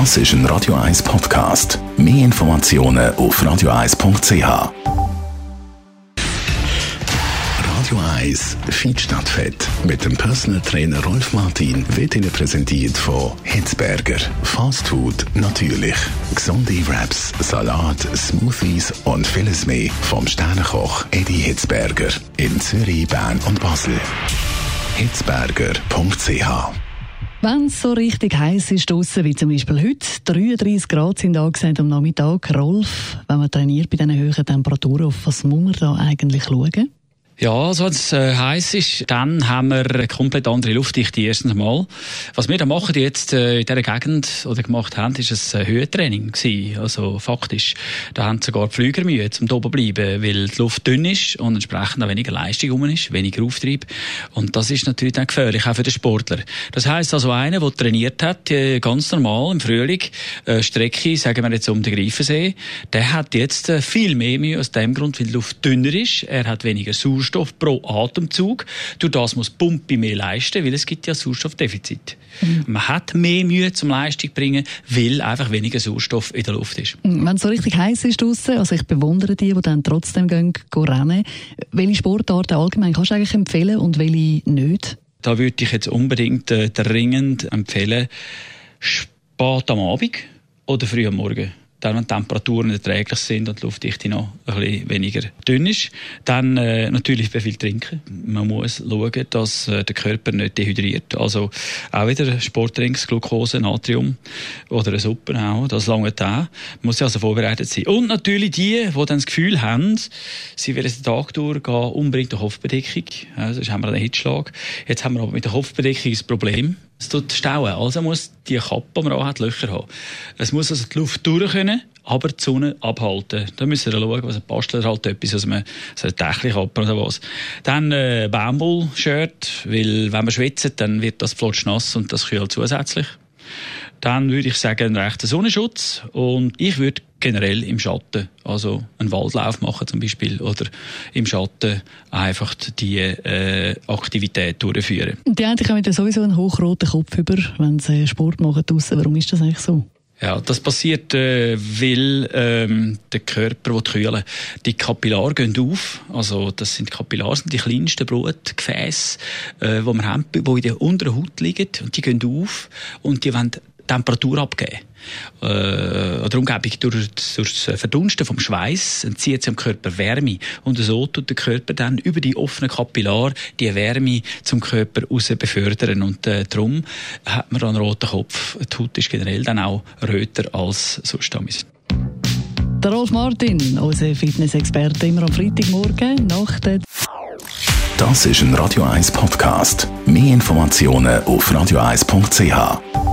Das ist ein Radio 1 Podcast. Mehr Informationen auf radio1.ch. Radio 1 Feed statt Fett mit dem Personal Trainer Rolf Martin wird Ihnen präsentiert von Hitzberger. Fast Food natürlich. Gesunde Wraps, Salat, Smoothies und vieles mehr vom Sternenkoch Eddie Hitzberger in Zürich, Bern und Basel. hitzberger.ch wenn es so richtig heiß ist draussen, wie zum Beispiel heute, 33 Grad sind angesagt am Nachmittag. Rolf, wenn man trainiert bei diesen hohen Temperaturen, auf was muss man da eigentlich schauen? Ja, also wenn es äh, heiß ist, dann haben wir eine komplett andere Luftdichte erstens mal. Was wir da machen jetzt äh, in dieser Gegend oder gemacht haben, ist ein Höhentraining gewesen. Also faktisch, da haben sogar die Flüger Mühe, zum oben bleiben, weil die Luft dünn ist und entsprechend auch weniger Leistung rum ist, weniger Auftrieb. Und das ist natürlich dann gefährlich, auch für den Sportler. Das heisst also, einer, der trainiert hat, äh, ganz normal im Frühling, äh, Strecke, sagen wir jetzt um den Greifensee, der hat jetzt äh, viel mehr Mühe aus dem Grund, weil die Luft dünner ist, er hat weniger Sauerstoff, Sauerstoff pro Atemzug. Durch das muss die Pumpe mehr leisten, weil es gibt ja Sauerstoffdefizit. Mhm. Man hat mehr Mühe zum Leistung bringen, weil einfach weniger Sauerstoff in der Luft ist. Mhm. Wenn es so richtig heiß ist draussen, also ich bewundere die, die dann trotzdem gehen, gehen rennen. Welche Sportarten allgemein kannst du eigentlich empfehlen und welche nicht? Da würde ich jetzt unbedingt äh, dringend empfehlen, spät am Abend oder früh am Morgen dann, wenn die Temperaturen erträglich sind und die Luftdichte noch ein bisschen weniger dünn ist, dann äh, natürlich viel trinken. Man muss schauen, dass äh, der Körper nicht dehydriert. Also auch wieder Sportdrinks, Glucose, Natrium oder eine Suppe auch, das lange da. Muss also vorbereitet sein. Und natürlich die, die dann das Gefühl haben, sie werden den Tag durchgehen, unbedingt eine Kopfbedeckung. Also, sonst haben wir einen Hitschlag. Jetzt haben wir aber mit der Kopfbedeckung das Problem, es tut stauen. Also muss die Kappe, die man hat, Löcher haben. Es muss also die Luft durch können, aber die Sonne abhalten. Da müssen wir schauen, was ein Bastler halt etwas, also man, so eine Dächli-Kappe oder was. Dann, äh, Baumwoll-Shirt, weil, wenn man schwitzt, dann wird das flotsch nass und das kühlt zusätzlich. Dann würde ich sagen, einen rechten Sonnenschutz und ich würde generell im Schatten, also einen Waldlauf machen zum Beispiel oder im Schatten einfach die äh, Aktivität durchführen. Die einen haben sowieso einen hochroten Kopf über, wenn sie Sport machen draussen. Warum ist das eigentlich so? Ja, das passiert, äh, weil ähm, der Körper will kühlen. Die Kapillare gehen auf, also das sind Kapillare, sind die kleinsten Blutgefäße, äh, die wir haben, die in der unteren Haut liegen und die gehen auf und die wollen Temperatur abgeben. Äh, oder Umgebung durch, durch das Verdunsten vom Schweiß entzieht sich dem Körper Wärme und so tut der Körper dann über die offenen Kapillare die Wärme zum Körper raus befördern und äh, darum hat man einen roten Kopf. Die Haut ist generell dann auch röter als sonst Der Rolf Martin, unser Fitnessexperte, immer am Freitagmorgen nach der Das ist ein Radio 1 Podcast. Mehr Informationen auf radio1.ch.